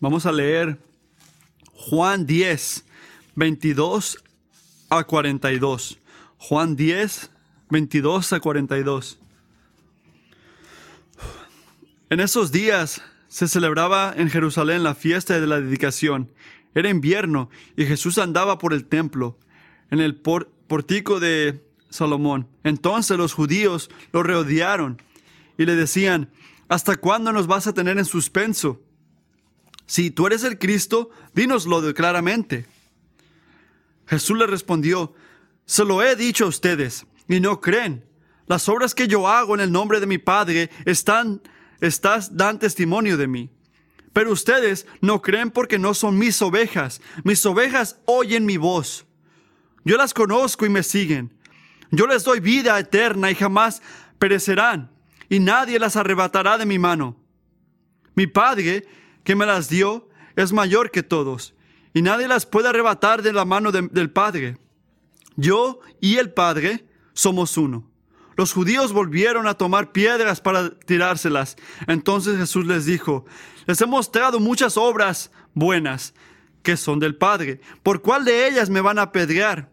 Vamos a leer Juan 10, 22 a 42. Juan 10, 22 a 42. En esos días se celebraba en Jerusalén la fiesta de la dedicación. Era invierno y Jesús andaba por el templo, en el portico de Salomón. Entonces los judíos lo rodearon y le decían, ¿hasta cuándo nos vas a tener en suspenso? Si tú eres el Cristo, dínoslo claramente. Jesús le respondió, se lo he dicho a ustedes y no creen. Las obras que yo hago en el nombre de mi Padre están, estás, dan testimonio de mí. Pero ustedes no creen porque no son mis ovejas. Mis ovejas oyen mi voz. Yo las conozco y me siguen. Yo les doy vida eterna y jamás perecerán, y nadie las arrebatará de mi mano. Mi Padre, que me las dio, es mayor que todos, y nadie las puede arrebatar de la mano del Padre. Yo y el Padre somos uno. Los judíos volvieron a tomar piedras para tirárselas. Entonces Jesús les dijo, les he mostrado muchas obras buenas que son del Padre. ¿Por cuál de ellas me van a apedrear?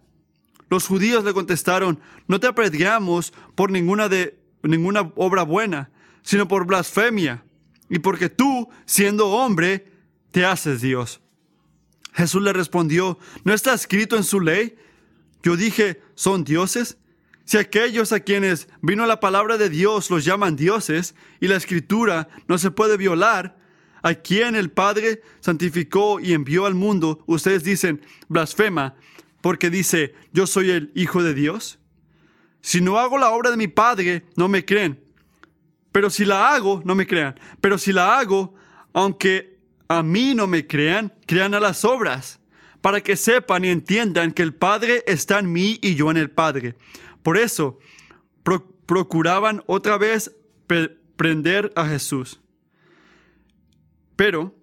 Los judíos le contestaron, no te apedreamos por ninguna, de, ninguna obra buena, sino por blasfemia, y porque tú, siendo hombre, te haces Dios. Jesús le respondió, ¿no está escrito en su ley? Yo dije, ¿son dioses? Si aquellos a quienes vino la palabra de Dios los llaman dioses y la escritura no se puede violar, a quien el Padre santificó y envió al mundo, ustedes dicen blasfema, porque dice, yo soy el Hijo de Dios? Si no hago la obra de mi Padre, no me creen. Pero si la hago, no me crean. Pero si la hago, aunque a mí no me crean, crean a las obras, para que sepan y entiendan que el Padre está en mí y yo en el Padre. Por eso, procuraban otra vez prender a Jesús. Pero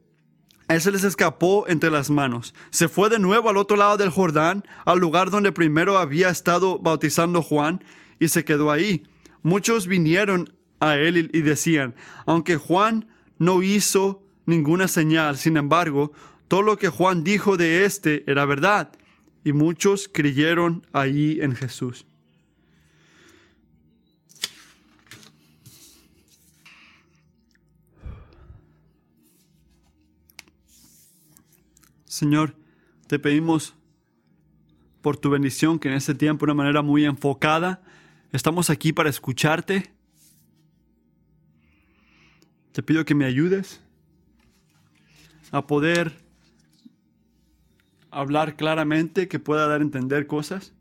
él se les escapó entre las manos. Se fue de nuevo al otro lado del Jordán, al lugar donde primero había estado bautizando Juan, y se quedó ahí. Muchos vinieron a él y decían, aunque Juan no hizo ninguna señal, sin embargo, todo lo que Juan dijo de éste era verdad, y muchos creyeron ahí en Jesús. Señor, te pedimos por tu bendición que en este tiempo de una manera muy enfocada estamos aquí para escucharte. Te pido que me ayudes a poder hablar claramente, que pueda dar a entender cosas.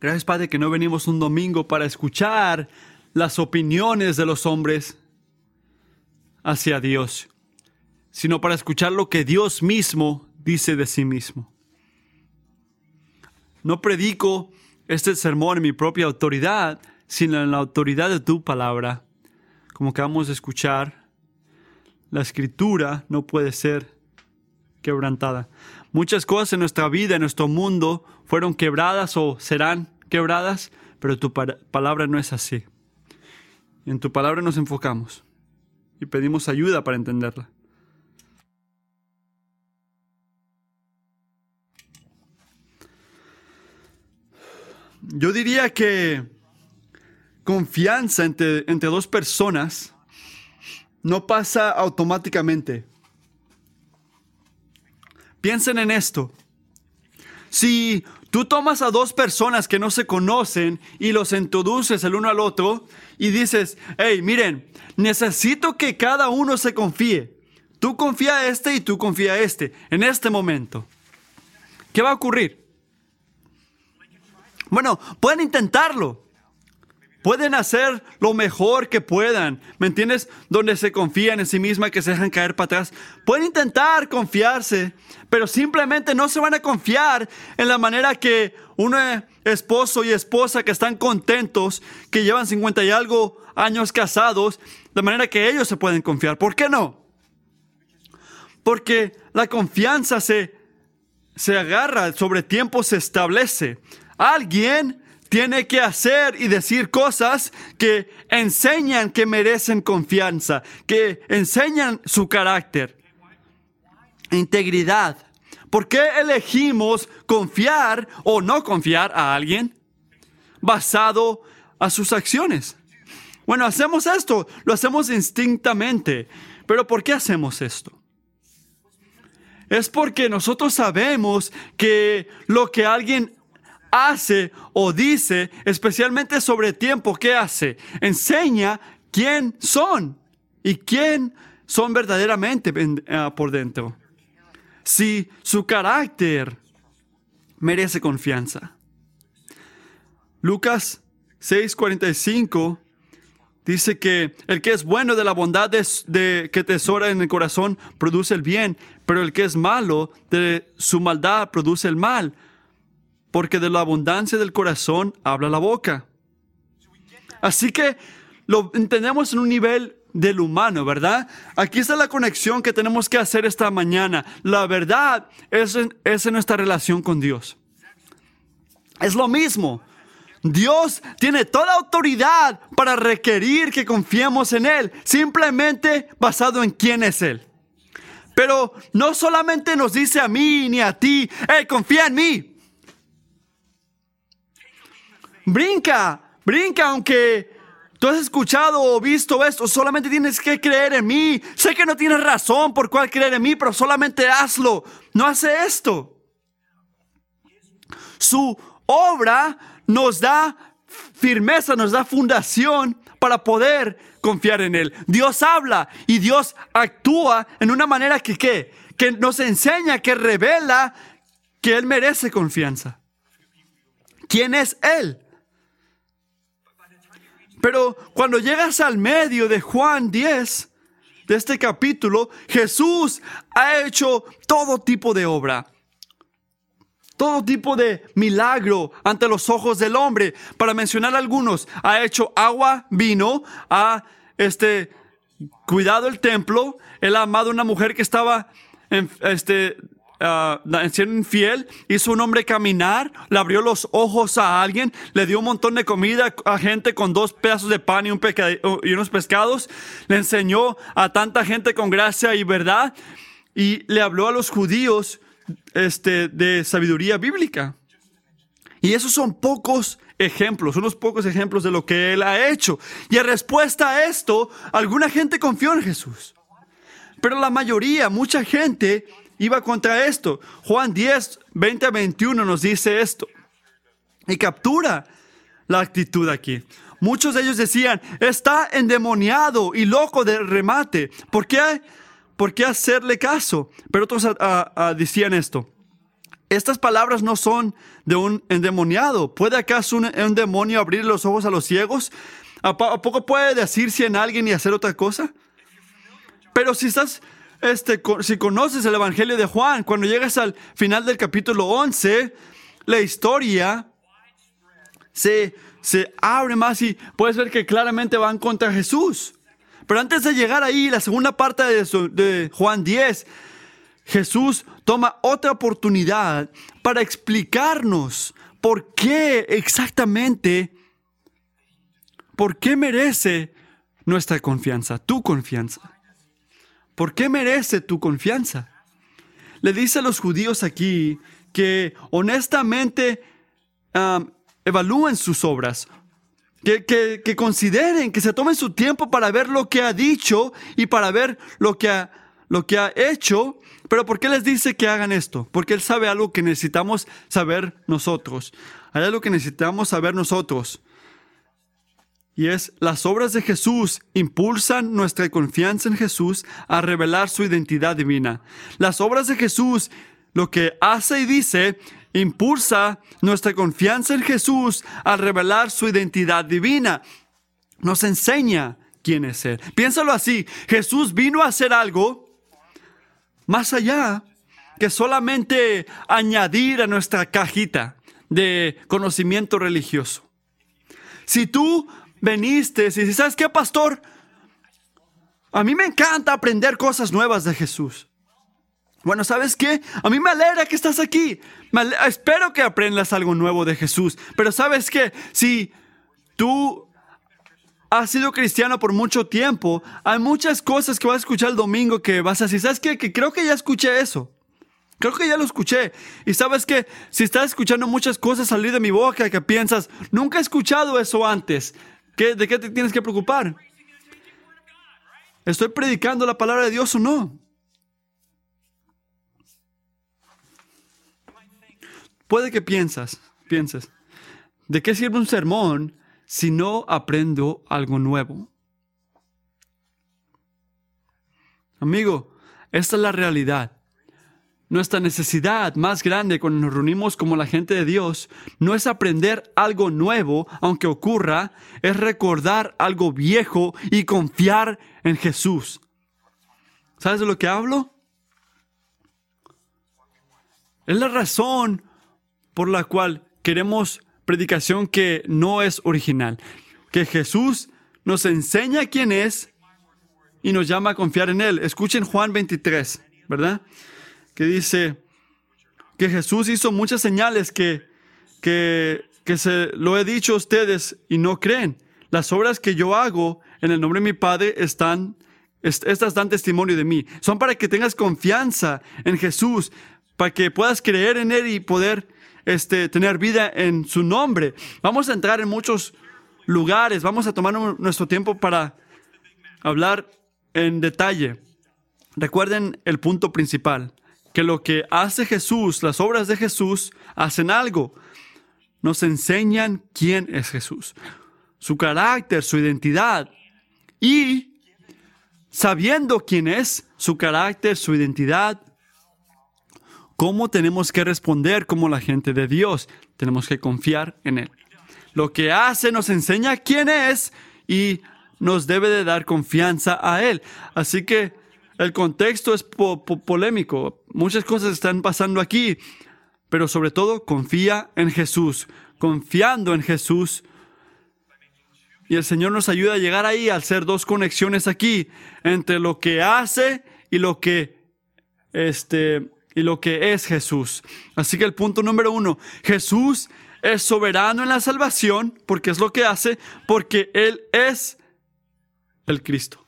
Gracias Padre que no venimos un domingo para escuchar las opiniones de los hombres hacia Dios sino para escuchar lo que Dios mismo dice de sí mismo. No predico este sermón en mi propia autoridad, sino en la autoridad de tu palabra. Como acabamos de escuchar, la escritura no puede ser quebrantada. Muchas cosas en nuestra vida, en nuestro mundo, fueron quebradas o serán quebradas, pero tu palabra no es así. En tu palabra nos enfocamos y pedimos ayuda para entenderla. Yo diría que confianza entre, entre dos personas no pasa automáticamente. Piensen en esto. Si tú tomas a dos personas que no se conocen y los introduces el uno al otro y dices, hey, miren, necesito que cada uno se confíe. Tú confía a este y tú confía a este en este momento. ¿Qué va a ocurrir? Bueno, pueden intentarlo. Pueden hacer lo mejor que puedan, ¿me entiendes? Donde se confían en sí misma, que se dejan caer para atrás. Pueden intentar confiarse, pero simplemente no se van a confiar en la manera que un esposo y esposa que están contentos, que llevan 50 y algo años casados, de manera que ellos se pueden confiar. ¿Por qué no? Porque la confianza se, se agarra, sobre tiempo se establece. Alguien tiene que hacer y decir cosas que enseñan que merecen confianza, que enseñan su carácter, integridad. ¿Por qué elegimos confiar o no confiar a alguien basado a sus acciones? Bueno, hacemos esto, lo hacemos instintamente, pero ¿por qué hacemos esto? Es porque nosotros sabemos que lo que alguien hace o dice, especialmente sobre tiempo, ¿qué hace? Enseña quién son y quién son verdaderamente eh, por dentro. Si su carácter merece confianza. Lucas 6:45 dice que el que es bueno de la bondad de, que tesora en el corazón produce el bien, pero el que es malo de su maldad produce el mal porque de la abundancia del corazón habla la boca. Así que lo entendemos en un nivel del humano, ¿verdad? Aquí está la conexión que tenemos que hacer esta mañana. La verdad es en, es en nuestra relación con Dios. Es lo mismo. Dios tiene toda autoridad para requerir que confiemos en Él, simplemente basado en quién es Él. Pero no solamente nos dice a mí ni a ti, hey, confía en mí. Brinca, brinca, aunque tú has escuchado o visto esto, solamente tienes que creer en mí. Sé que no tienes razón por cuál creer en mí, pero solamente hazlo. No hace esto. Su obra nos da firmeza, nos da fundación para poder confiar en Él. Dios habla y Dios actúa en una manera que, que nos enseña, que revela que Él merece confianza. ¿Quién es Él? Pero cuando llegas al medio de Juan 10, de este capítulo, Jesús ha hecho todo tipo de obra. Todo tipo de milagro ante los ojos del hombre. Para mencionar algunos, ha hecho agua, vino, ha este, cuidado el templo, él ha amado a una mujer que estaba en, este, uh, siendo infiel, hizo un hombre caminar, le abrió los ojos a alguien, le dio un montón de comida a gente con dos pedazos de pan y, un y unos pescados, le enseñó a tanta gente con gracia y verdad y le habló a los judíos este, de sabiduría bíblica. Y esos son pocos ejemplos, unos pocos ejemplos de lo que él ha hecho. Y en respuesta a esto, alguna gente confió en Jesús. Pero la mayoría, mucha gente, iba contra esto. Juan 10, 20 a 21 nos dice esto. Y captura la actitud aquí. Muchos de ellos decían, está endemoniado y loco de remate. ¿Por qué, por qué hacerle caso? Pero otros decían esto. Estas palabras no son de un endemoniado. ¿Puede acaso un, demonio abrir los ojos a los ciegos? ¿A, poco puede decirse en alguien y hacer otra cosa? Pero si estás este, si conoces el Evangelio de Juan, cuando llegas al final del capítulo 11, la historia se, se abre más y puedes ver que claramente van contra Jesús. Pero antes de llegar ahí, la segunda parte de, de Juan 10, Jesús toma otra oportunidad para explicarnos por qué exactamente, por qué merece nuestra confianza, tu confianza. ¿Por qué merece tu confianza? Le dice a los judíos aquí que honestamente evalúen sus obras, que, que, consideren, que se tomen su tiempo para ver lo que ha dicho y para ver lo que ha, lo que ha hecho. Pero ¿por qué les dice que hagan esto? Porque Él sabe algo que necesitamos saber nosotros. Hay algo que necesitamos saber nosotros. Y es, las obras de Jesús impulsan nuestra confianza en Jesús a revelar su identidad divina. Las obras de Jesús, lo que hace y dice, impulsa nuestra confianza en Jesús a revelar su identidad divina. Nos enseña quién es Él. Piénsalo así, Jesús vino a hacer algo más allá que solamente añadir a nuestra cajita de conocimiento religioso. Si tú veniste y dices, ¿sabes qué, pastor? A mí me encanta aprender cosas nuevas de Jesús. Bueno, ¿sabes qué? A mí me alegra que estás aquí. espero que aprendas algo nuevo de Jesús. Pero ¿sabes qué? Si tú has sido cristiano por mucho tiempo, hay muchas cosas que vas a escuchar el domingo que vas a decir, ¿sabes qué? Que creo que ya escuché eso. Creo que ya lo escuché. Y sabes que si estás escuchando muchas cosas salir de mi boca que piensas, nunca he escuchado eso antes, ¿qué, ¿de qué te tienes que preocupar? ¿Estoy predicando la palabra de Dios o no? Puede que piensas, pienses, ¿de qué sirve un sermón si no aprendo algo nuevo? Amigo, esta es la realidad. Nuestra necesidad más grande cuando nos reunimos como la gente de Dios no es aprender algo nuevo, aunque ocurra, es recordar algo viejo y confiar en Jesús. ¿Sabes de lo que hablo? Es la razón por la cual queremos predicación que no es original. Que Jesús nos enseña quién es y nos llama a confiar en Él. Escuchen Juan 23, ¿verdad? Que dice que Jesús hizo muchas señales que, que, que se lo he dicho a ustedes y no creen. Las obras que yo hago en el nombre de mi Padre están, estas dan testimonio de mí. Son para que tengas confianza en Jesús, para que puedas creer en Él y poder este, tener vida en su nombre. Vamos a entrar en muchos lugares, vamos a tomar nuestro tiempo para hablar en detalle. Recuerden el punto principal que lo que hace Jesús, las obras de Jesús, hacen algo. Nos enseñan quién es Jesús, su carácter, su identidad. Y sabiendo quién es, su carácter, su identidad, cómo tenemos que responder como la gente de Dios. Tenemos que confiar en Él. Lo que hace nos enseña quién es y nos debe de dar confianza a Él. Así que el contexto es polémico. Muchas cosas están pasando aquí. Pero sobre todo, confía en Jesús. Confiando en Jesús. Y el Señor nos ayuda a llegar ahí al hacer dos conexiones aquí entre lo que hace y lo que este y lo que es Jesús. Así que el punto número uno, Jesús es soberano en la salvación porque es lo que hace, porque Él es el Cristo.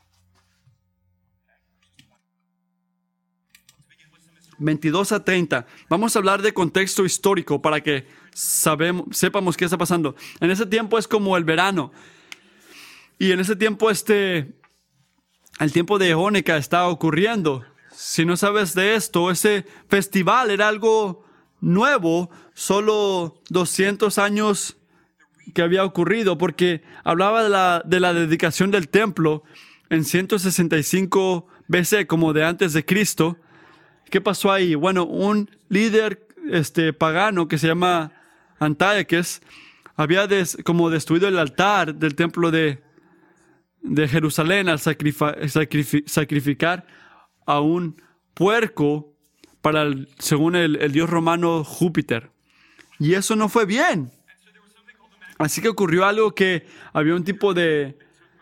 22 a 30. Vamos a hablar de contexto histórico para que sepamos qué está pasando. En ese tiempo es como el verano. Y en ese tiempo, este, el tiempo de Jónica está ocurriendo. Si no sabes de esto, ese festival era algo nuevo, solo 200 años que había ocurrido, porque hablaba de la, de la dedicación del templo en 165 BC, como de antes de Cristo. ¿Qué pasó ahí? Bueno, un líder este, pagano que se llama Antaeques había como destruido el altar del templo de, de Jerusalén al sacrificar a un puerco para según el, dios romano Júpiter. Y eso no fue bien. Así que ocurrió algo que había un tipo de,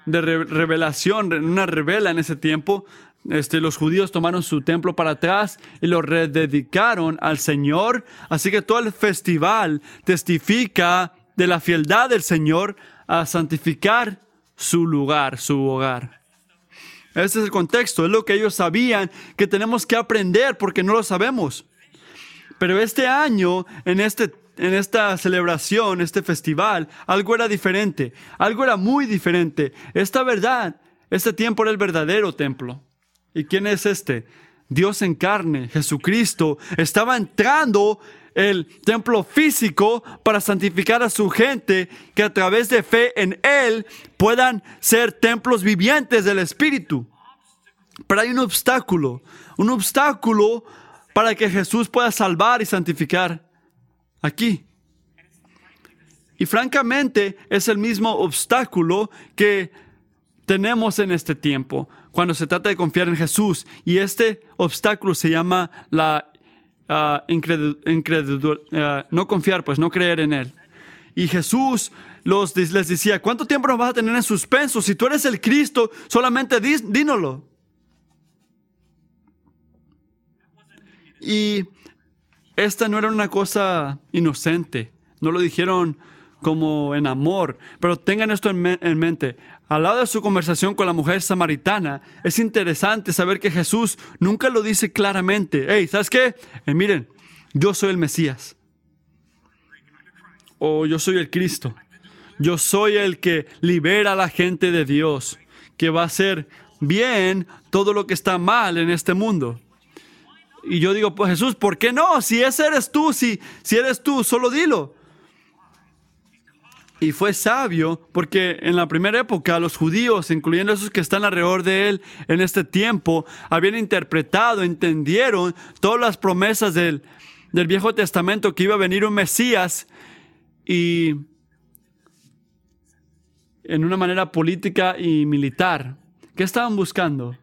de revelación, una revela en ese tiempo, este, los judíos tomaron su templo para atrás y lo rededicaron al Señor. Así que todo el festival testifica de la fieldad del Señor a santificar su lugar, su hogar. Este es el contexto, es lo que ellos sabían que tenemos que aprender porque no lo sabemos. Pero este año, en, este, en esta celebración, este festival, algo era diferente, algo era muy diferente. Esta verdad, este tiempo era el verdadero templo. ¿Y quién es este? Dios en carne, Jesucristo, estaba entrando el templo físico para santificar a su gente, que a través de fe en Él puedan ser templos vivientes del Espíritu. Pero hay un obstáculo, un obstáculo para que Jesús pueda salvar y santificar aquí. Y francamente es el mismo obstáculo que tenemos en este tiempo cuando se trata de confiar en Jesús. Y este obstáculo se llama la uh, no confiar, pues no creer en Él. Y Jesús los, les decía, ¿cuánto tiempo nos vas a tener en suspenso? Si tú eres el Cristo, solamente dínolo. Y esta no era una cosa inocente. No lo dijeron como en amor. Pero tengan esto en, mente. Al lado de su conversación con la mujer samaritana, es interesante saber que Jesús nunca lo dice claramente. Hey, ¿sabes qué? Eh, miren, yo soy el Mesías. O yo soy el Cristo. Yo soy el que libera a la gente de Dios, que va a hacer bien todo lo que está mal en este mundo. Y yo digo, pues Jesús, ¿por qué no? Si ese eres tú, si, si eres tú, solo dilo. Y fue sabio porque en la primera época los judíos, incluyendo esos que están alrededor de él en este tiempo, habían interpretado, entendieron todas las promesas del, del Viejo Testamento que iba a venir un Mesías y en una manera política y militar. ¿Qué estaban buscando?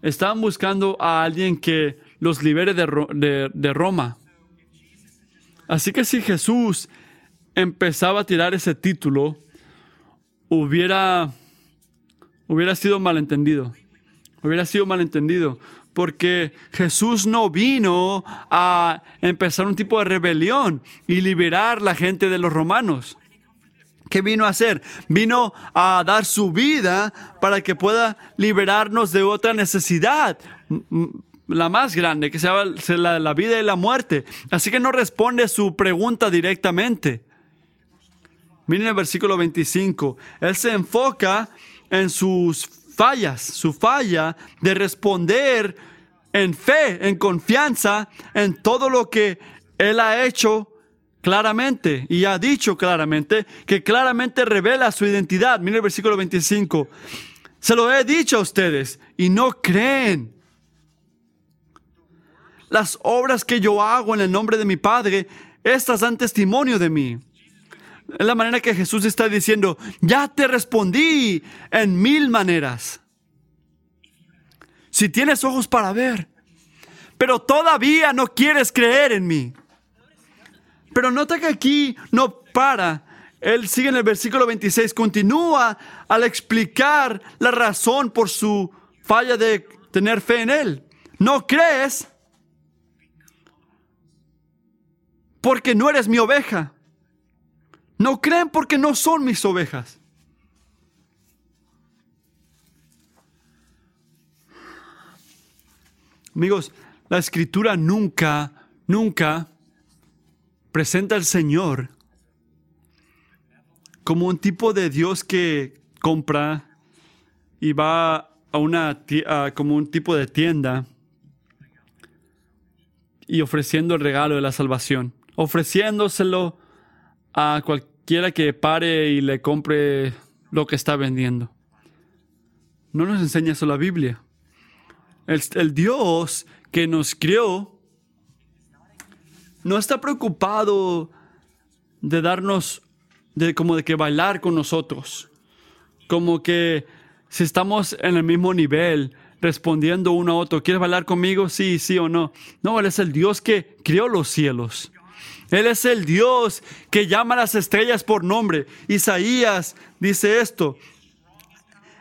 Estaban buscando a alguien que los libere de, de, de Roma. Así que si Jesús empezaba a tirar ese título, hubiera, hubiera sido malentendido. Hubiera sido malentendido. Porque Jesús no vino a empezar un tipo de rebelión y liberar la gente de los romanos. ¿Qué vino a hacer? Vino a dar su vida para que pueda liberarnos de otra necesidad, la más grande, que sea la, la vida y la muerte. Así que no responde su pregunta directamente. Miren el versículo 25. Él se enfoca en sus fallas, su falla de responder en fe, en confianza, en todo lo que Él ha hecho claramente y ha dicho claramente, que claramente revela su identidad. Miren el versículo 25. Se lo he dicho a ustedes y no creen. Las obras que yo hago en el nombre de mi Padre, estas dan testimonio de mí. Es la manera que Jesús está diciendo, ya te respondí en mil maneras. Si tienes ojos para ver, pero todavía no quieres creer en mí. Pero nota que aquí no para. Él sigue en el versículo 26, continúa al explicar la razón por su falla de tener fe en Él. No crees porque no eres mi oveja. No creen porque no son mis ovejas. Amigos, la escritura nunca, nunca presenta al Señor como un tipo de Dios que compra y va a una como un tipo de tienda y ofreciendo el regalo de la salvación, ofreciéndoselo a cualquier quiera que pare y le compre lo que está vendiendo. No nos enseña eso la Biblia. El, Dios que nos crió no está preocupado de darnos, de como de que bailar con nosotros, como que si estamos en el mismo nivel, respondiendo uno a otro, ¿quieres bailar conmigo? Sí, sí o no. No, Él es el Dios que crió los cielos. Él es el Dios que llama a las estrellas por nombre. Isaías dice esto.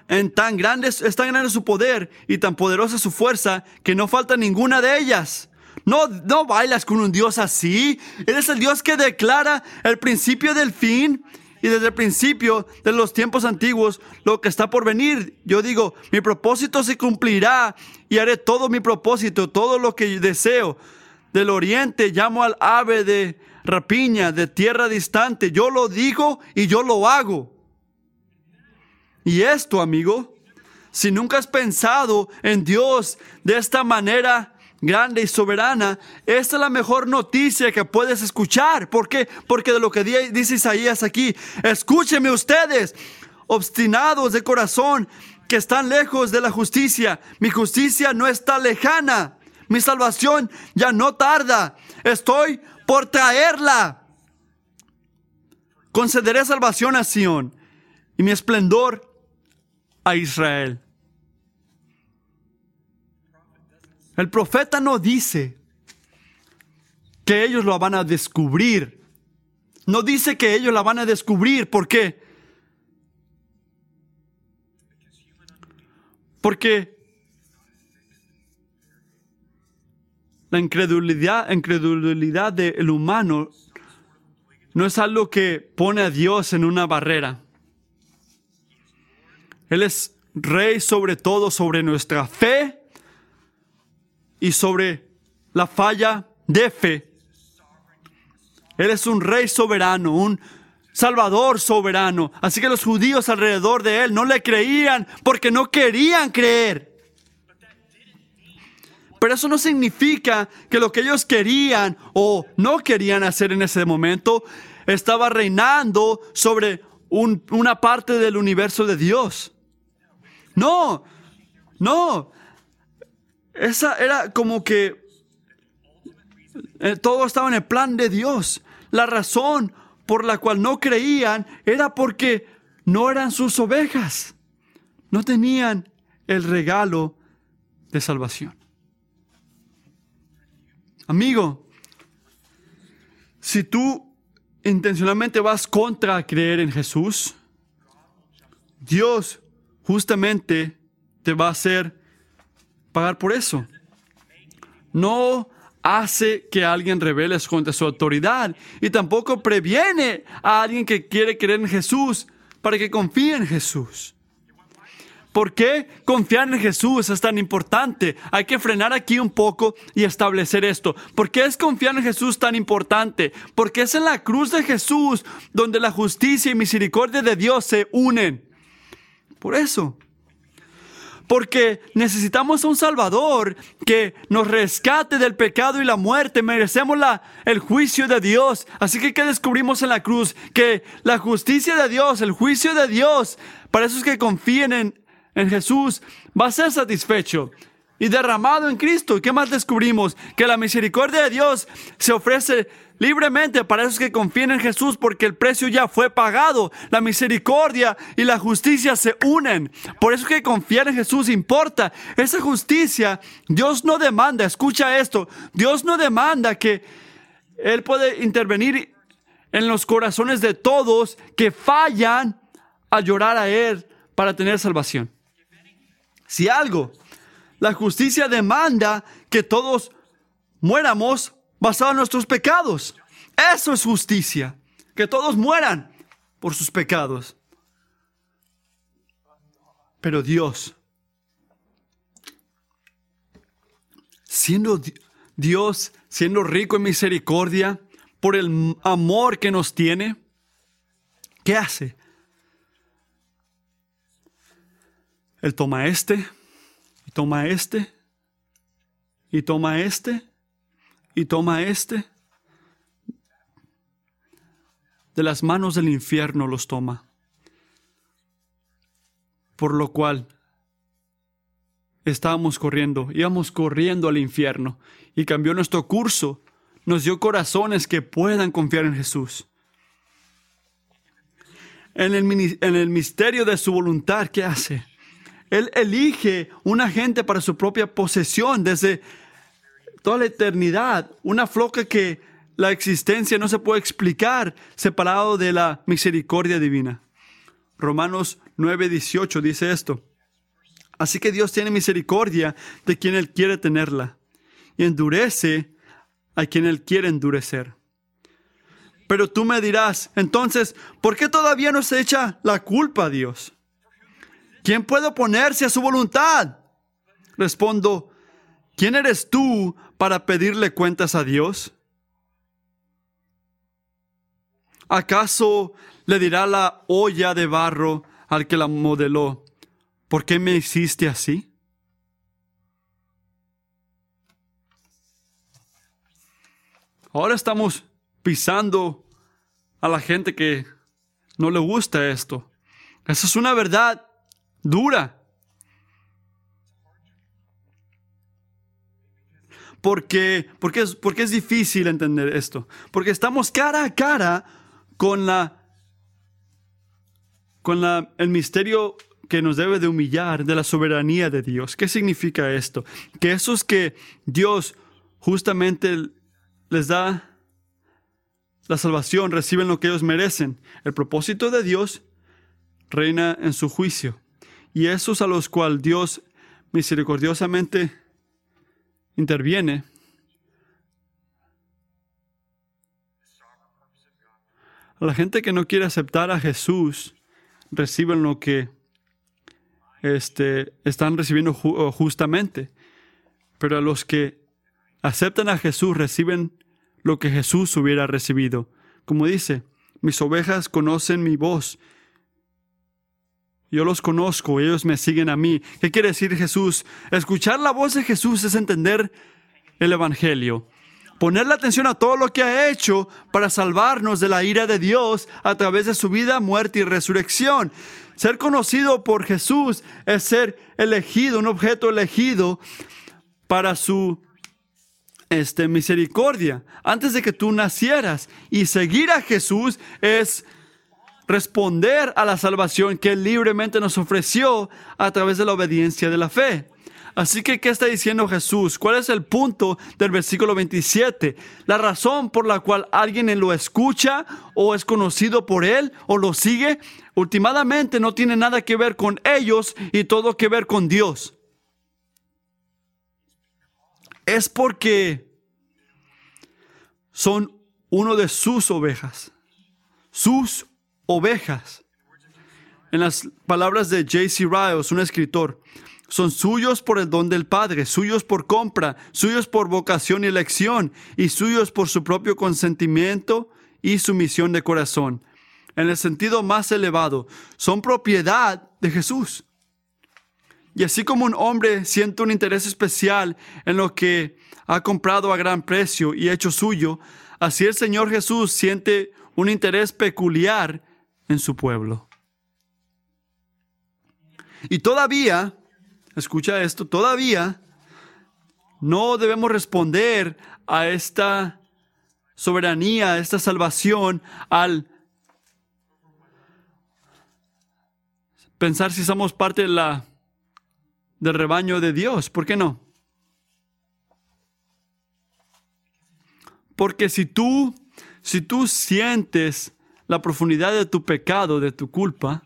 En tan grande, es tan grande su poder y tan poderosa su fuerza que no falta ninguna de ellas. No, no bailas con un Dios así. Él es el Dios que declara el principio del fin y desde el principio de los tiempos antiguos lo que está por venir. Yo digo, mi propósito se cumplirá y haré todo mi propósito, todo lo que deseo del oriente, llamo al ave de rapiña, de tierra distante. Yo lo digo y yo lo hago. Y esto, amigo, si nunca has pensado en Dios de esta manera grande y soberana, esta es la mejor noticia que puedes escuchar. ¿Por qué? Porque de lo que dice Isaías aquí, escúcheme ustedes, obstinados de corazón, que están lejos de la justicia. Mi justicia no está lejana. Mi salvación ya no tarda. Estoy por traerla. Concederé salvación a Sión y mi esplendor a Israel. El profeta no dice que ellos lo van a descubrir. No dice que ellos la van a descubrir. ¿Por qué? Porque la incredulidad, incredulidad del humano no es algo que pone a Dios en una barrera. Él es rey sobre todo, sobre nuestra fe y sobre la falla de fe. Él es un rey soberano, un salvador soberano. Así que los judíos alrededor de él no le creían porque no querían creer. Pero eso no significa que lo que ellos querían o no querían hacer en ese momento estaba reinando sobre una parte del universo de Dios. No, no. Esa era como que eh, todo estaba en el plan de Dios. La razón por la cual no creían era porque no eran sus ovejas. No tenían el regalo de salvación. Amigo, si tú intencionalmente vas contra creer en Jesús, Dios justamente te va a hacer pagar por eso. No hace que alguien revele contra su autoridad y tampoco previene a alguien que quiere creer en Jesús para que confíe en Jesús. ¿Por qué confiar en Jesús es tan importante? Hay que frenar aquí un poco y establecer esto. ¿Por qué es confiar en Jesús tan importante? Porque es en la cruz de Jesús donde la justicia y misericordia de Dios se unen. Por eso. Porque necesitamos un Salvador que nos rescate del pecado y la muerte. Merecemos la, el juicio de Dios. Así que, ¿qué descubrimos en la cruz? Que la justicia de Dios, el juicio de Dios, para esos que confíen en, en Jesús va a ser satisfecho y derramado en Cristo. ¿Y qué más descubrimos? Que la misericordia de Dios se ofrece libremente para esos que confían en Jesús porque el precio ya fue pagado. La misericordia y la justicia se unen. Por eso que confiar en Jesús importa. Esa justicia, Dios no demanda, escucha esto, Dios no demanda que Él puede intervenir en los corazones de todos que fallan a llorar a Él para tener salvación. Si algo, la justicia demanda que todos muéramos basados en nuestros pecados. Eso es justicia, que todos mueran por sus pecados. Pero Dios, siendo Dios, siendo rico en misericordia, por el amor que nos tiene, ¿qué hace? Él toma este, y toma este, y toma este, y toma este. De las manos del infierno los toma. Por lo cual estábamos corriendo, íbamos corriendo al infierno y cambió nuestro curso, nos dio corazones que puedan confiar en Jesús. En el, en el misterio de su voluntad, ¿qué hace? Él elige una gente para su propia posesión desde toda la eternidad. Una floca que la existencia no se puede explicar separado de la misericordia divina. Romanos 9:18 dice esto. Así que Dios tiene misericordia de quien Él quiere tenerla y endurece a quien Él quiere endurecer. Pero tú me dirás, entonces, ¿por qué todavía no se echa la culpa a Dios? ¿Quién puede oponerse a su voluntad? Respondo, ¿quién eres tú para pedirle cuentas a Dios? ¿Acaso le dirá la olla de barro al que la modeló, ¿por qué me hiciste así? Ahora estamos pisando a la gente que no le gusta esto. Esa es una verdad dura. Porque, porque, es, porque es difícil entender esto. Porque estamos cara a cara con la con la, el misterio que nos debe de humillar de la soberanía de Dios. ¿Qué significa esto? Que esos que Dios justamente les da la salvación reciben lo que ellos merecen. El propósito de Dios reina en su juicio y esos a los cuales Dios misericordiosamente interviene, a la gente que no quiere aceptar a Jesús, reciben lo que este, están recibiendo justamente. Pero a los que aceptan a Jesús reciben lo que Jesús hubiera recibido. Como dice, mis ovejas conocen mi voz yo los conozco, ellos me siguen a mí. ¿Qué quiere decir Jesús? Escuchar la voz de Jesús es entender el Evangelio. Ponerle atención a todo lo que ha hecho para salvarnos de la ira de Dios a través de su vida, muerte y resurrección. Ser conocido por Jesús es ser elegido, un objeto elegido para su este, misericordia antes de que tú nacieras. Y seguir a Jesús es responder a la salvación que Él libremente nos ofreció a través de la obediencia de la fe. Así que, ¿qué está diciendo Jesús? ¿Cuál es el punto del versículo 27? La razón por la cual alguien lo escucha o es conocido por Él o lo sigue, últimamente no tiene nada que ver con ellos y todo que ver con Dios es porque son uno de sus ovejas. Sus ovejas. En las palabras de J.C. Riles, un escritor, son suyos por el don del Padre, suyos por compra, suyos por vocación y elección, y suyos por su propio consentimiento y sumisión de corazón. En el sentido más elevado, son propiedad de Jesús. Y así como un hombre siente un interés especial en lo que ha comprado a gran precio y hecho suyo, así el Señor Jesús siente un interés peculiar en su pueblo. Y todavía, escucha esto, todavía no debemos responder a esta soberanía, a esta salvación, al pensar si somos parte de la del rebaño de Dios. ¿Por qué no? Porque si tú, si tú sientes la profundidad de tu pecado, de tu culpa,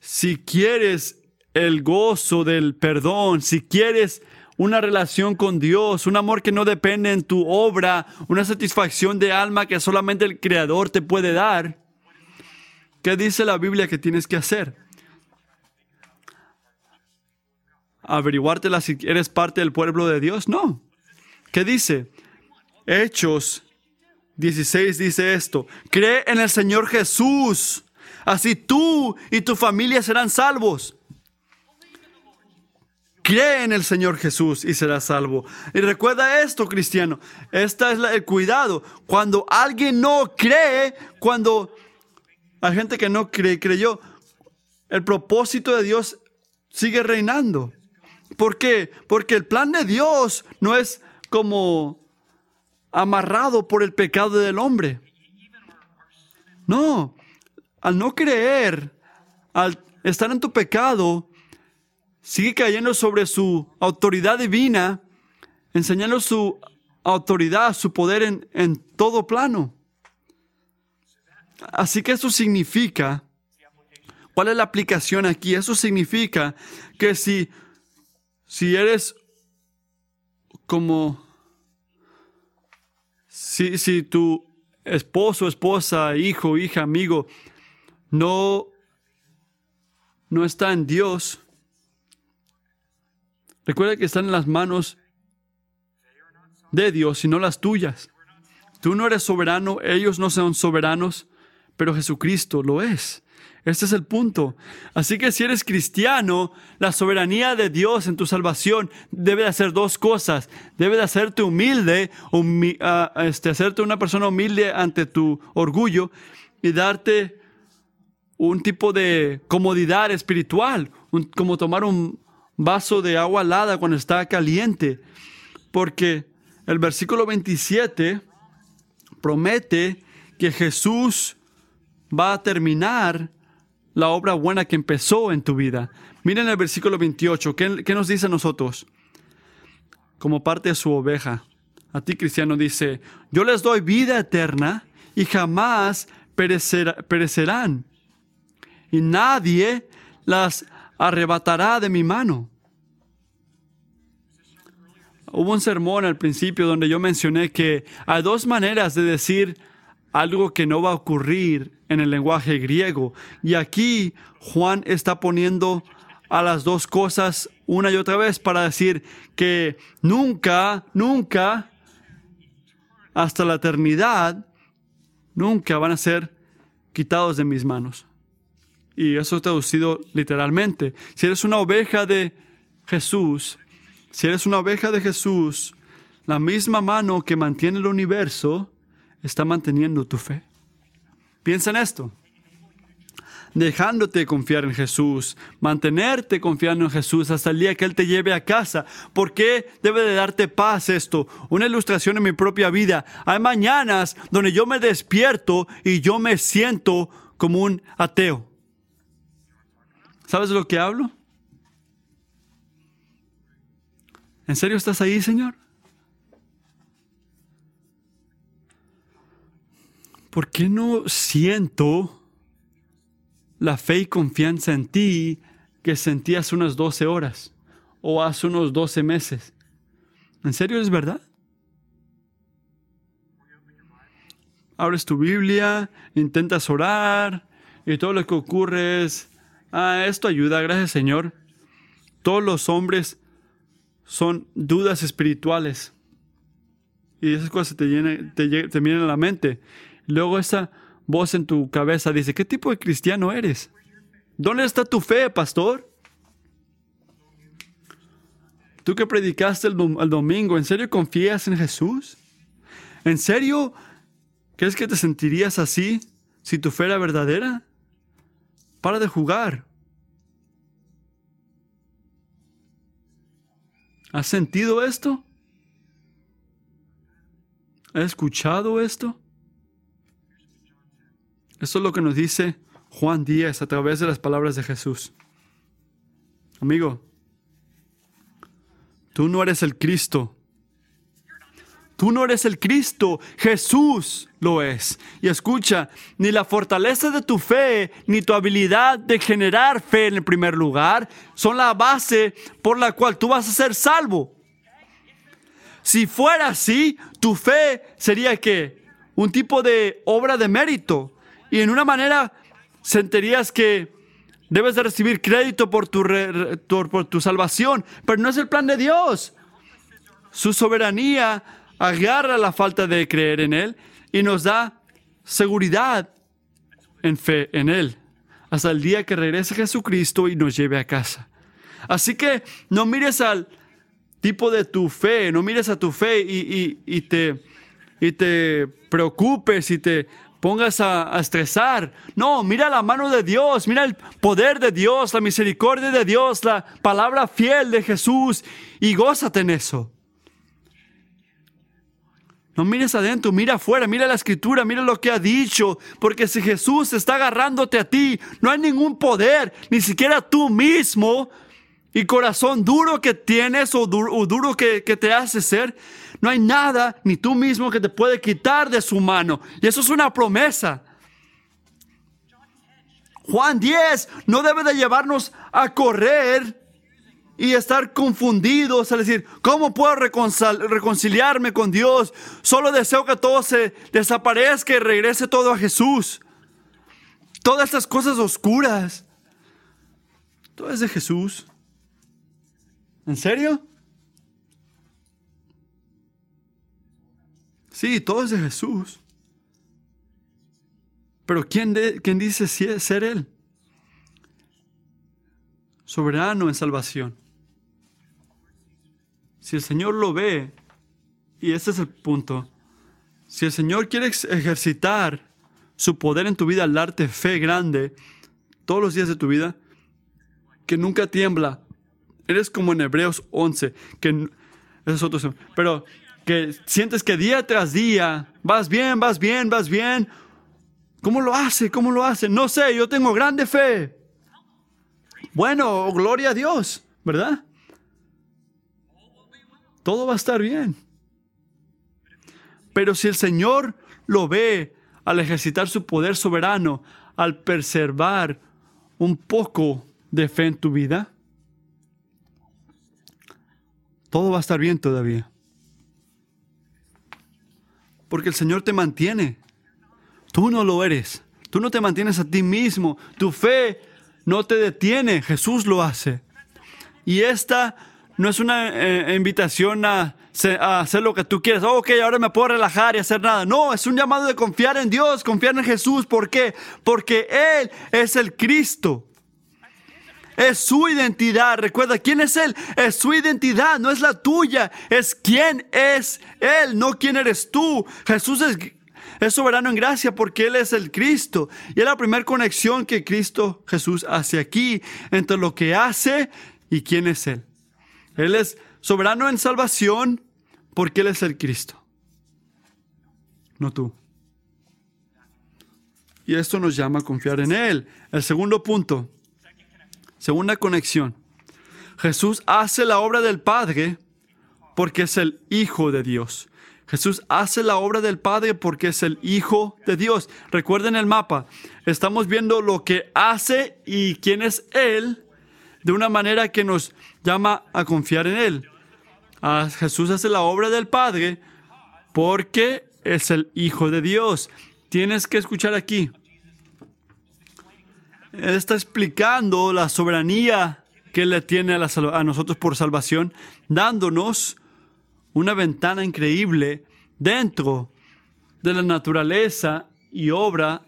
si quieres el gozo del perdón, si quieres una relación con Dios, un amor que no depende en tu obra, una satisfacción de alma que solamente el Creador te puede dar, ¿qué dice la Biblia que tienes que hacer? averiguártela si eres parte del pueblo de Dios. No. ¿Qué dice? Hechos 16 dice esto. Cree en el Señor Jesús. Así tú y tu familia serán salvos. Cree en el Señor Jesús y serás salvo. Y recuerda esto, cristiano. Este es el cuidado. Cuando alguien no cree, cuando hay gente que no cree, creyó, el propósito de Dios sigue reinando. ¿Por qué? Porque el plan de Dios no es como amarrado por el pecado del hombre. No, al no creer, al estar en tu pecado, sigue cayendo sobre su autoridad divina, enseñando su autoridad, su poder en, en todo plano. Así que eso significa, ¿cuál es la aplicación aquí? Eso significa que si si eres como, si, si tu esposo, esposa, hijo, hija, amigo, no, no está en Dios, recuerda que están en las manos de Dios y no las tuyas. Tú no eres soberano, ellos no son soberanos, pero Jesucristo lo es. Este es el punto. Así que si eres cristiano, la soberanía de Dios en tu salvación debe de hacer dos cosas. Debe de hacerte humilde, ah, este, hacerte una persona humilde ante tu orgullo y darte un tipo de comodidad espiritual, como tomar un vaso de agua helada cuando está caliente. Porque el versículo 27 promete que Jesús va a terminar la obra buena que empezó en tu vida. Miren el versículo 28, ¿qué, nos dice a nosotros? Como parte de su oveja. A ti, cristiano, dice, yo les doy vida eterna y jamás perecerán. Y nadie las arrebatará de mi mano. Hubo un sermón al principio donde yo mencioné que hay dos maneras de decir algo que no va a ocurrir en el lenguaje griego. Y aquí Juan está poniendo a las dos cosas una y otra vez para decir que nunca, nunca, hasta la eternidad, nunca van a ser quitados de mis manos. Y eso traducido literalmente. Si eres una oveja de Jesús, si eres una oveja de Jesús, la misma mano que mantiene el universo está manteniendo tu fe. Piensa en esto. Dejándote confiar en Jesús, mantenerte confiando en Jesús hasta el día que Él te lleve a casa. ¿Por qué debe de darte paz esto? Una ilustración en mi propia vida. Hay mañanas donde yo me despierto y yo me siento como un ateo. ¿Sabes de lo que hablo? ¿En serio estás ahí, Señor? ¿Por qué no siento la fe y confianza en ti que sentí hace unas 12 horas o hace unos 12 meses? ¿En serio es verdad? Abres tu Biblia, intentas orar y todo lo que ocurre es, ah, esto ayuda, gracias Señor. Todos los hombres son dudas espirituales. Y esas cosas te, te, te vienen a la mente. Luego esa voz en tu cabeza dice, ¿qué tipo de cristiano eres? ¿Dónde está tu fe, pastor? Tú que predicaste el, domingo, ¿en serio confías en Jesús? ¿En serio crees que te sentirías así si tu fe era verdadera? Para de jugar. ¿Has sentido esto? ¿Has escuchado esto? Eso es lo que nos dice Juan Díaz a través de las palabras de Jesús. Amigo, tú no eres el Cristo. Tú no eres el Cristo, Jesús lo es. Y escucha, ni la fortaleza de tu fe, ni tu habilidad de generar fe en el primer lugar, son la base por la cual tú vas a ser salvo. Si fuera así, tu fe sería que un tipo de obra de mérito, y en una manera sentirías que debes de recibir crédito por tu, por tu salvación, pero no es el plan de Dios. Su soberanía agarra la falta de creer en Él y nos da seguridad en fe en Él, hasta el día que regrese Jesucristo y nos lleve a casa. Así que no mires al tipo de tu fe, no mires a tu fe y, y, te, y te preocupes y te pongas a, estresar. No, mira la mano de Dios, mira el poder de Dios, la misericordia de Dios, la palabra fiel de Jesús y gózate en eso. No mires adentro, mira afuera, mira la escritura, mira lo que ha dicho, porque si Jesús está agarrándote a ti, no hay ningún poder, ni siquiera tú mismo y corazón duro que tienes o duro, que, que te hace ser, no hay nada ni tú mismo que te puede quitar de su mano. Y eso es una promesa. Juan 10 no debe de llevarnos a correr y estar confundidos, es decir, ¿cómo puedo reconciliarme con Dios? Solo deseo que todo se desaparezca y regrese todo a Jesús. Todas estas cosas oscuras, todo es de Jesús. ¿En serio? Sí, todo es de Jesús. Pero ¿quién, ¿quién dice ser Él? Soberano en salvación. Si el Señor lo ve, y este es el punto, si el Señor quiere ejercitar su poder en tu vida al darte fe grande todos los días de tu vida, que nunca tiembla, Eres como en Hebreos 11, que es otro, pero que sientes que día tras día vas bien, vas bien, vas bien. ¿Cómo lo hace? ¿Cómo lo hace? No sé, yo tengo grande fe. Bueno, gloria a Dios, ¿verdad? Todo va a estar bien. Pero si el Señor lo ve al ejercitar su poder soberano, al preservar un poco de fe en tu vida, todo va a estar bien todavía. Porque el Señor te mantiene. Tú no lo eres. Tú no te mantienes a ti mismo. Tu fe no te detiene. Jesús lo hace. Y esta no es una eh, invitación a, a, hacer lo que tú quieres. Oh, ok, ahora me puedo relajar y hacer nada. No, es un llamado de confiar en Dios, confiar en Jesús. ¿Por qué? Porque Él es el Cristo. Es su identidad. Recuerda, ¿quién es Él? Es su identidad, no es la tuya. Es quién es Él, no quién eres tú. Jesús es, es soberano en gracia porque Él es el Cristo. Y es la primera conexión que Cristo Jesús hace aquí entre lo que hace y quién es Él. Él es soberano en salvación porque Él es el Cristo. No tú. Y esto nos llama a confiar en Él. El segundo punto Segunda conexión. Jesús hace la obra del Padre porque es el Hijo de Dios. Jesús hace la obra del Padre porque es el Hijo de Dios. Recuerden el mapa. Estamos viendo lo que hace y quién es Él de una manera que nos llama a confiar en Él. Ah, Jesús hace la obra del Padre porque es el Hijo de Dios. Tienes que escuchar aquí. Está explicando la soberanía que Él le tiene a, nosotros por salvación, dándonos una ventana increíble dentro de la naturaleza y obra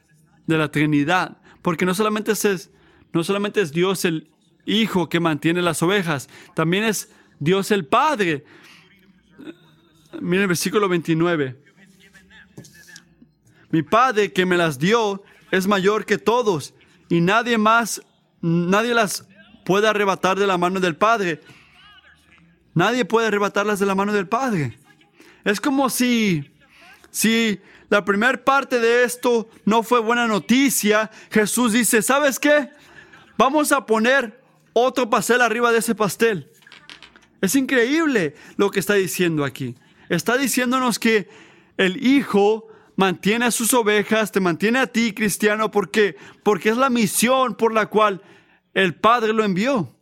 de la Trinidad. Porque no solamente es, no solamente es Dios el Hijo que mantiene las ovejas, también es Dios el Padre. Miren el versículo 29. Mi Padre que me las dio es mayor que todos y nadie más, nadie las puede arrebatar de la mano del Padre. Nadie puede arrebatarlas de la mano del Padre. Es como si, si la primera parte de esto no fue buena noticia, Jesús dice, ¿sabes qué? Vamos a poner otro pastel arriba de ese pastel. Es increíble lo que está diciendo aquí. Está diciéndonos que el Hijo mantiene a sus ovejas, te mantiene a ti, cristiano, porque porque es la misión por la cual el Padre lo envió.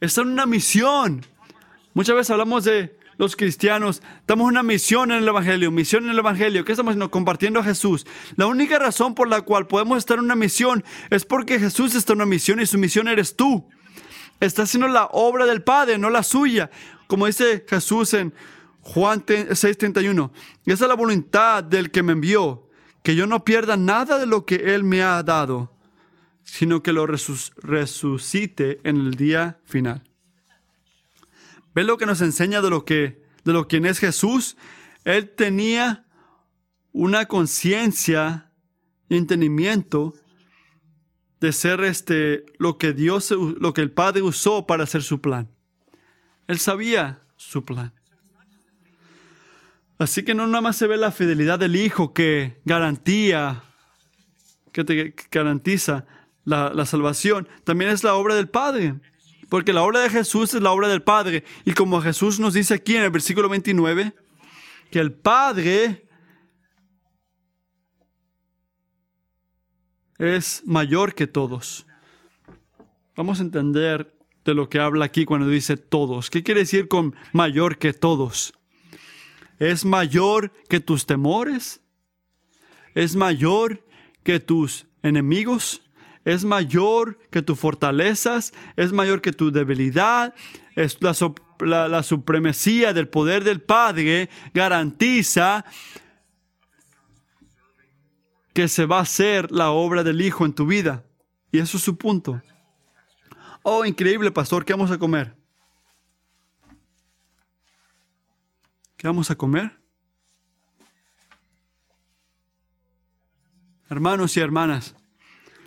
Está en una misión. Muchas veces hablamos de los cristianos, estamos en una misión en el Evangelio, misión en el Evangelio. ¿Qué estamos haciendo? Compartiendo a Jesús. La única razón por la cual podemos estar en una misión es porque Jesús está en una misión y su misión eres tú. Está haciendo la obra del Padre, no la suya. Como dice Jesús en Juan 6:31. Y esa es la voluntad del que me envió, que yo no pierda nada de lo que Él me ha dado, sino que lo resucite en el día final. ¿Ve lo que nos enseña de lo que de lo quien es Jesús? Él tenía una conciencia y entendimiento de ser este lo que Dios lo que el Padre usó para hacer su plan. Él sabía su plan. Así que no nada más se ve la fidelidad del Hijo que garantía, que te garantiza la, la salvación, también es la obra del Padre. Porque la obra de Jesús es la obra del Padre. Y como Jesús nos dice aquí en el versículo 29, que el Padre es mayor que todos. Vamos a entender de lo que habla aquí cuando dice todos. ¿Qué quiere decir con mayor que todos? Es mayor que tus temores, es mayor que tus enemigos, es mayor que tus fortalezas, es mayor que tu debilidad, la, la supremacía del poder del Padre garantiza que se va a hacer la obra del Hijo en tu vida. Y eso es su punto. Oh, increíble, pastor, ¿qué vamos a comer? ¿Qué vamos a comer? Hermanos y hermanas,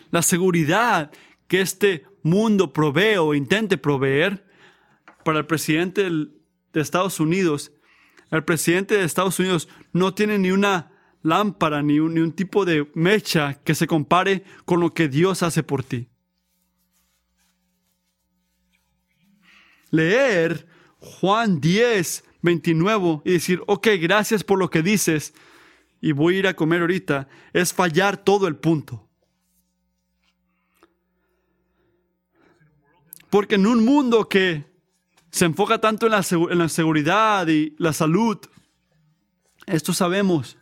la seguridad que este mundo provee o intente proveer para el presidente de Estados Unidos, el presidente de Estados Unidos no tiene ni una lámpara ni un, ni un tipo de mecha que se compare con lo que Dios hace por ti. Leer Juan 10 29 y decir, ok, gracias por lo que dices y voy a ir a comer ahorita, es fallar todo el punto. Porque en un mundo que se enfoca tanto en la, en la seguridad y la salud, esto sabemos,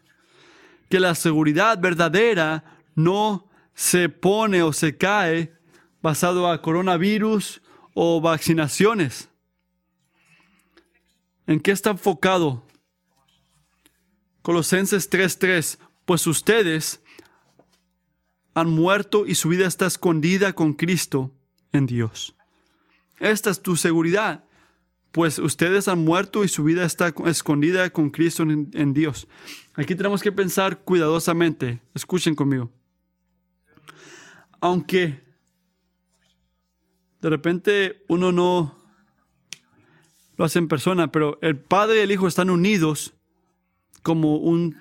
que la seguridad verdadera no se pone o se cae basado a coronavirus o vaccinaciones. ¿En qué está enfocado? Colosenses 3:3, pues ustedes han muerto y su vida está escondida con Cristo en Dios. Esta es tu seguridad, pues ustedes han muerto y su vida está escondida con Cristo en, en Dios. Aquí tenemos que pensar cuidadosamente. Escuchen conmigo. Aunque de repente uno no lo hace en persona, pero el Padre y el Hijo están unidos como un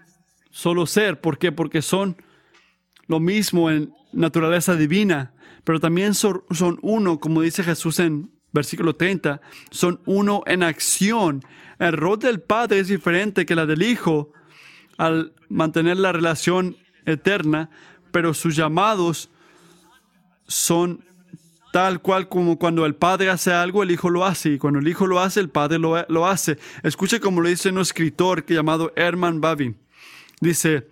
solo ser. ¿Por qué? Porque son lo mismo en naturaleza divina, pero también son, son uno, como dice Jesús en versículo 30, son uno en acción. El rol del Padre es diferente que la del Hijo al mantener la relación eterna, pero sus llamados son tal cual como cuando el Padre hace algo, el Hijo lo hace, y cuando el Hijo lo hace, el Padre lo, lo hace. Escuche como lo dice un escritor llamado Herman Babin. Dice,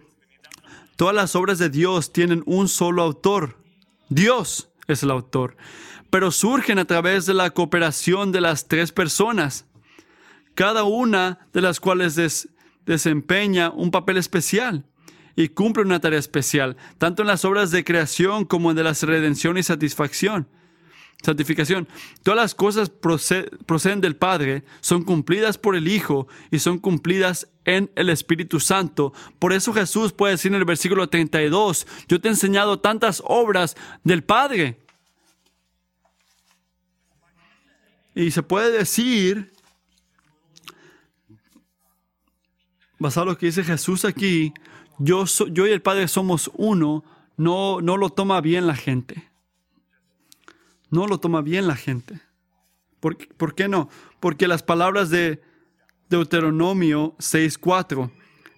todas las obras de Dios tienen un solo autor. Dios es el autor, pero surgen a través de la cooperación de las tres personas, cada una de las cuales desempeña un papel especial y cumple una tarea especial, tanto en las obras de creación como en de la redención y satisfacción santificación. Todas las cosas proceden del Padre, son cumplidas por el Hijo y son cumplidas en el Espíritu Santo. Por eso Jesús puede decir en el versículo 32, yo te he enseñado tantas obras del Padre. Y se puede decir, basado en lo que dice Jesús aquí, yo, yo y el Padre somos uno, no, no lo toma bien la gente. No lo toma bien la gente. ¿Por, ¿por qué no? Porque las palabras de Deuteronomio 6.4,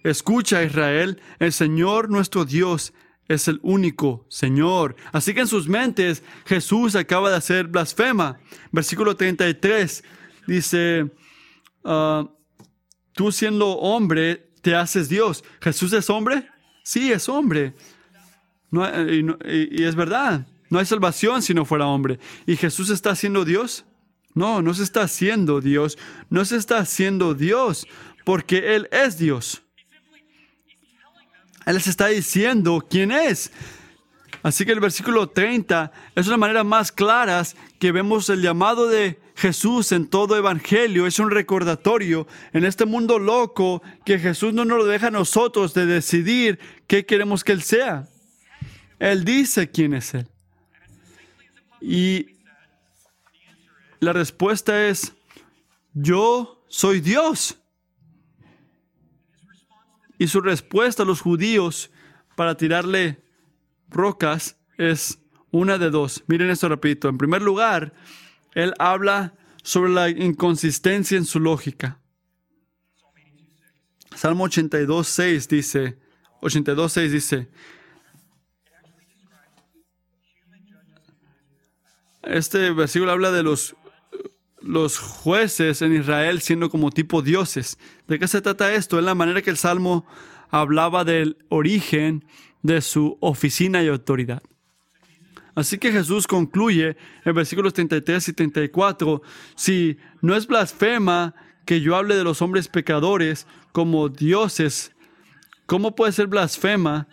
escucha Israel, el Señor nuestro Dios es el único Señor. Así que en sus mentes Jesús acaba de hacer blasfema. Versículo 33 dice, ah, tú siendo hombre te haces Dios. ¿Jesús es hombre? Sí, es hombre. y es verdad. No hay salvación si no fuera hombre. ¿Y Jesús está haciendo Dios? No, no se está haciendo Dios. No se está haciendo Dios porque Él es Dios. Él les está diciendo quién es. Así que el versículo 30 es una manera más clara que vemos el llamado de Jesús en todo evangelio. Es un recordatorio en este mundo loco que Jesús no nos deja a nosotros de decidir qué queremos que Él sea. Él dice quién es Él. Y la respuesta es, yo soy Dios. Y su respuesta a los judíos para tirarle rocas es una de dos. Miren esto rapidito. En primer lugar, él habla sobre la inconsistencia en su lógica. Salmo 82, 6 dice, 82, 6 dice, Este versículo habla de los, los jueces en Israel siendo como tipo dioses. ¿De qué se trata esto? Es la manera que el Salmo hablaba del origen de su oficina y autoridad. Así que Jesús concluye en versículos 33 y 34, si no es blasfema que yo hable de los hombres pecadores como dioses, ¿cómo puede ser blasfema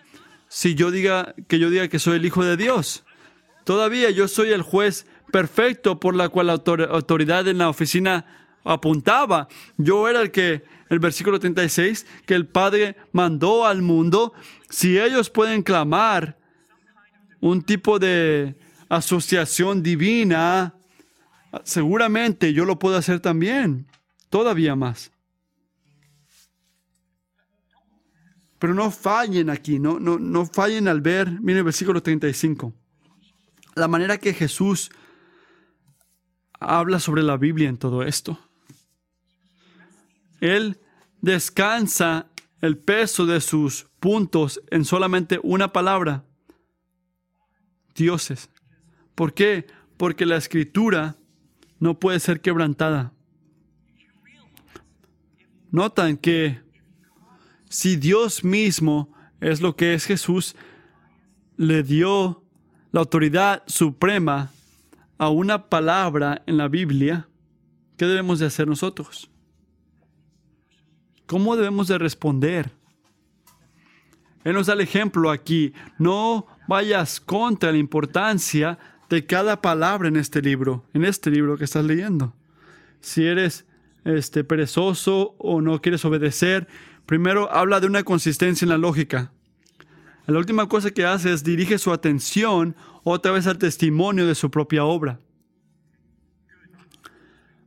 si yo diga que yo diga que soy el hijo de Dios? Todavía yo soy el juez perfecto por la cual la autoridad en la oficina apuntaba. Yo era el que, el versículo 36, que el Padre mandó al mundo. Si ellos pueden clamar un tipo de asociación divina, seguramente yo lo puedo hacer también, todavía más. Pero no fallen aquí, no, no, no fallen al ver, miren el versículo 35 la manera que Jesús habla sobre la Biblia en todo esto. Él descansa el peso de sus puntos en solamente una palabra. Dioses. ¿Por qué? Porque la escritura no puede ser quebrantada. Notan que si Dios mismo es lo que es Jesús, le dio la autoridad suprema a una palabra en la Biblia, ¿qué debemos de hacer nosotros? ¿Cómo debemos de responder? Él nos da el ejemplo aquí. No vayas contra la importancia de cada palabra en este libro, en este libro que estás leyendo. Si eres este, perezoso o no quieres obedecer, primero habla de una consistencia en la lógica. La última cosa que hace es dirige su atención otra vez al testimonio de su propia obra.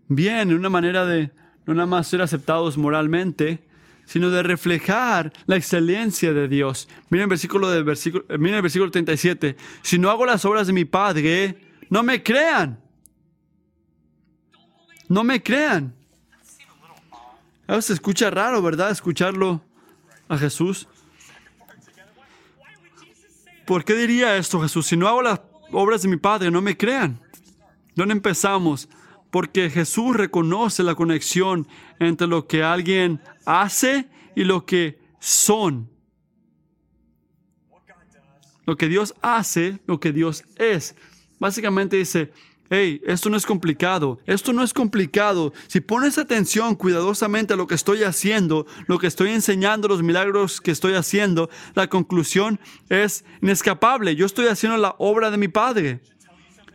Bien, en una manera de no nada más ser aceptados moralmente, sino de reflejar la excelencia de Dios. Miren el versículo del versículo, miren el versículo 37. Si no hago las obras de mi Padre, no me crean. No me crean. Veces se escucha raro, ¿verdad? Escucharlo a Jesús. ¿Por qué diría esto Jesús? Si no hago las obras de mi Padre, no me crean. ¿Dónde empezamos? Porque Jesús reconoce la conexión entre lo que alguien hace y lo que son. Lo que Dios hace, lo que Dios es. Básicamente dice, hey, esto no es complicado, esto no es complicado. Si pones atención cuidadosamente a lo que estoy haciendo, lo que estoy enseñando, los milagros que estoy haciendo, la conclusión es inescapable. Yo estoy haciendo la obra de mi Padre.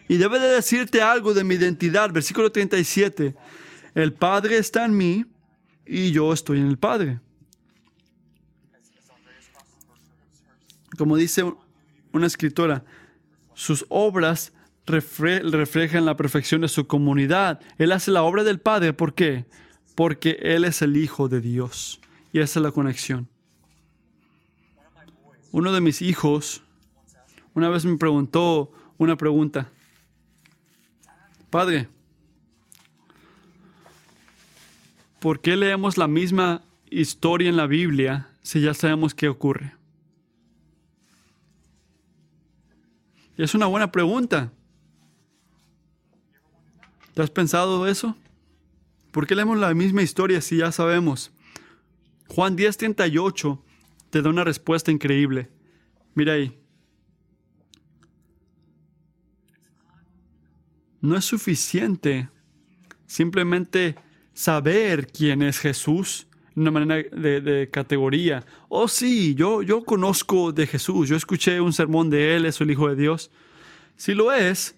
Y debe de decirte algo de mi identidad. Versículo 37. El Padre está en mí y yo estoy en el Padre. Como dice una escritora, sus obras reflejan la perfección de su comunidad. Él hace la obra del Padre. ¿Por qué? Porque Él es el Hijo de Dios. Y esa es la conexión. Uno de mis hijos una vez me preguntó una pregunta. Padre, ¿por qué leemos la misma historia en la Biblia si ya sabemos qué ocurre? Es una buena pregunta. ¿Te has pensado eso? ¿Por qué leemos la misma historia si ya sabemos? Juan 10:38 te da una respuesta increíble. Mira ahí. No es suficiente simplemente saber quién es Jesús de una manera de, categoría. Oh sí, yo, yo conozco de Jesús, yo escuché un sermón de Él, es el Hijo de Dios. Sí lo es,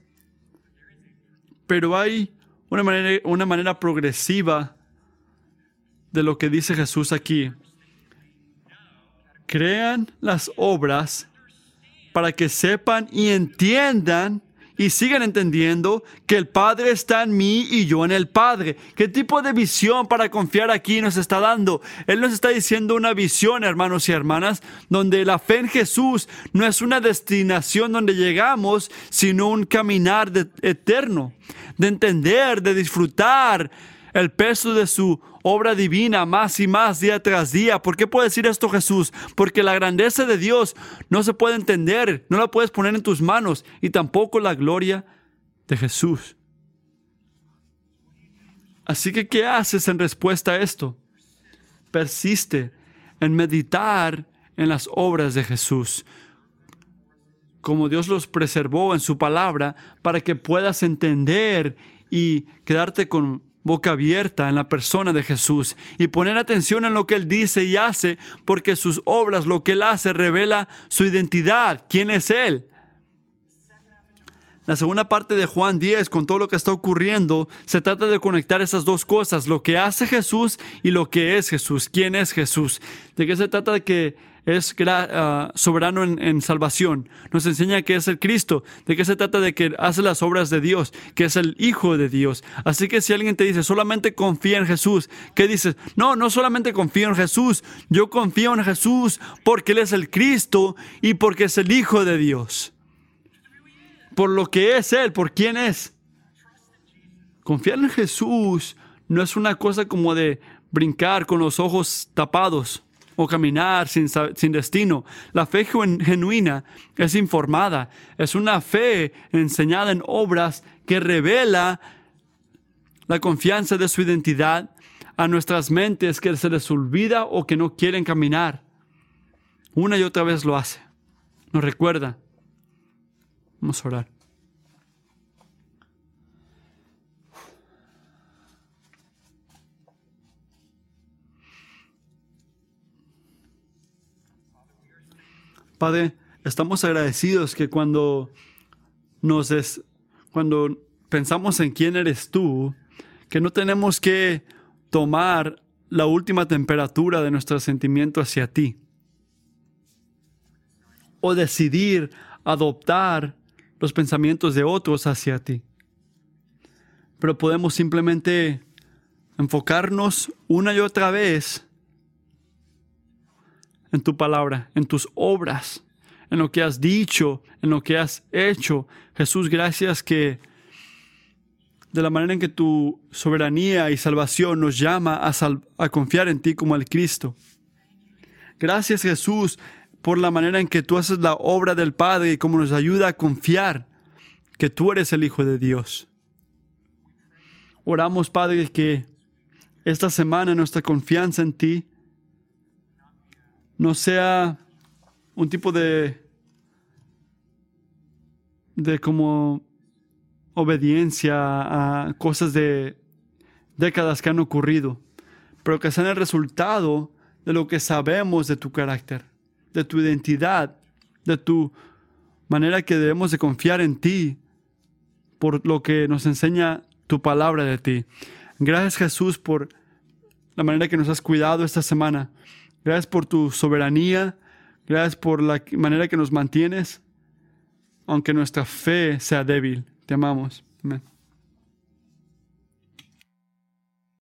pero hay una manera, una manera progresiva de lo que dice Jesús aquí. Crean las obras para que sepan y entiendan y sigan entendiendo que el Padre está en mí y yo en el Padre. ¿Qué tipo de visión para confiar aquí nos está dando? Él nos está diciendo una visión, hermanos y hermanas, donde la fe en Jesús no es una destinación donde llegamos, sino un caminar eterno, de entender, de disfrutar el peso de su obra divina más y más día tras día. ¿Por qué puede decir esto Jesús? Porque la grandeza de Dios no se puede entender, no la puedes poner en tus manos y tampoco la gloria de Jesús. Así que, ¿qué haces en respuesta a esto? Persiste en meditar en las obras de Jesús, como Dios los preservó en su palabra, para que puedas entender y quedarte con boca abierta en la persona de Jesús y poner atención en lo que Él dice y hace, porque sus obras, lo que Él hace, revela su identidad, quién es Él. La segunda parte de Juan 10, con todo lo que está ocurriendo, se trata de conectar esas dos cosas, lo que hace Jesús y lo que es Jesús, quién es Jesús. ¿De qué se trata de que es uh, soberano en, salvación. Nos enseña que es el Cristo. ¿De qué se trata? De que hace las obras de Dios, que es el Hijo de Dios. Así que si alguien te dice, solamente confía en Jesús, ¿qué dices? No, no solamente confío en Jesús, yo confío en Jesús porque Él es el Cristo y porque es el Hijo de Dios. Por lo que es Él, por quién es. Confiar en Jesús no es una cosa como de brincar con los ojos tapados o caminar sin, sin destino. La fe genuina es informada, es una fe enseñada en obras que revela la confianza de su identidad a nuestras mentes que se les olvida o que no quieren caminar. Una y otra vez lo hace. Nos recuerda. Vamos a orar. Padre, estamos agradecidos que cuando nos des, cuando pensamos en quién eres tú, que no tenemos que tomar la última temperatura de nuestro sentimiento hacia ti o decidir adoptar los pensamientos de otros hacia ti. Pero podemos simplemente enfocarnos una y otra vez en tu palabra, en tus obras, en lo que has dicho, en lo que has hecho. Jesús, gracias que de la manera en que tu soberanía y salvación nos llama a, confiar en ti como el Cristo. Gracias Jesús por la manera en que tú haces la obra del Padre y cómo nos ayuda a confiar que tú eres el Hijo de Dios. Oramos, Padre, que esta semana nuestra confianza en ti no sea un tipo de, de como obediencia a cosas de décadas que han ocurrido, pero que sean el resultado de lo que sabemos de tu carácter, de tu identidad, de tu manera que debemos de confiar en ti por lo que nos enseña tu palabra de ti. Gracias Jesús por la manera que nos has cuidado esta semana. Gracias por tu soberanía. Gracias por la manera que nos mantienes, aunque nuestra fe sea débil. Te amamos. Amén.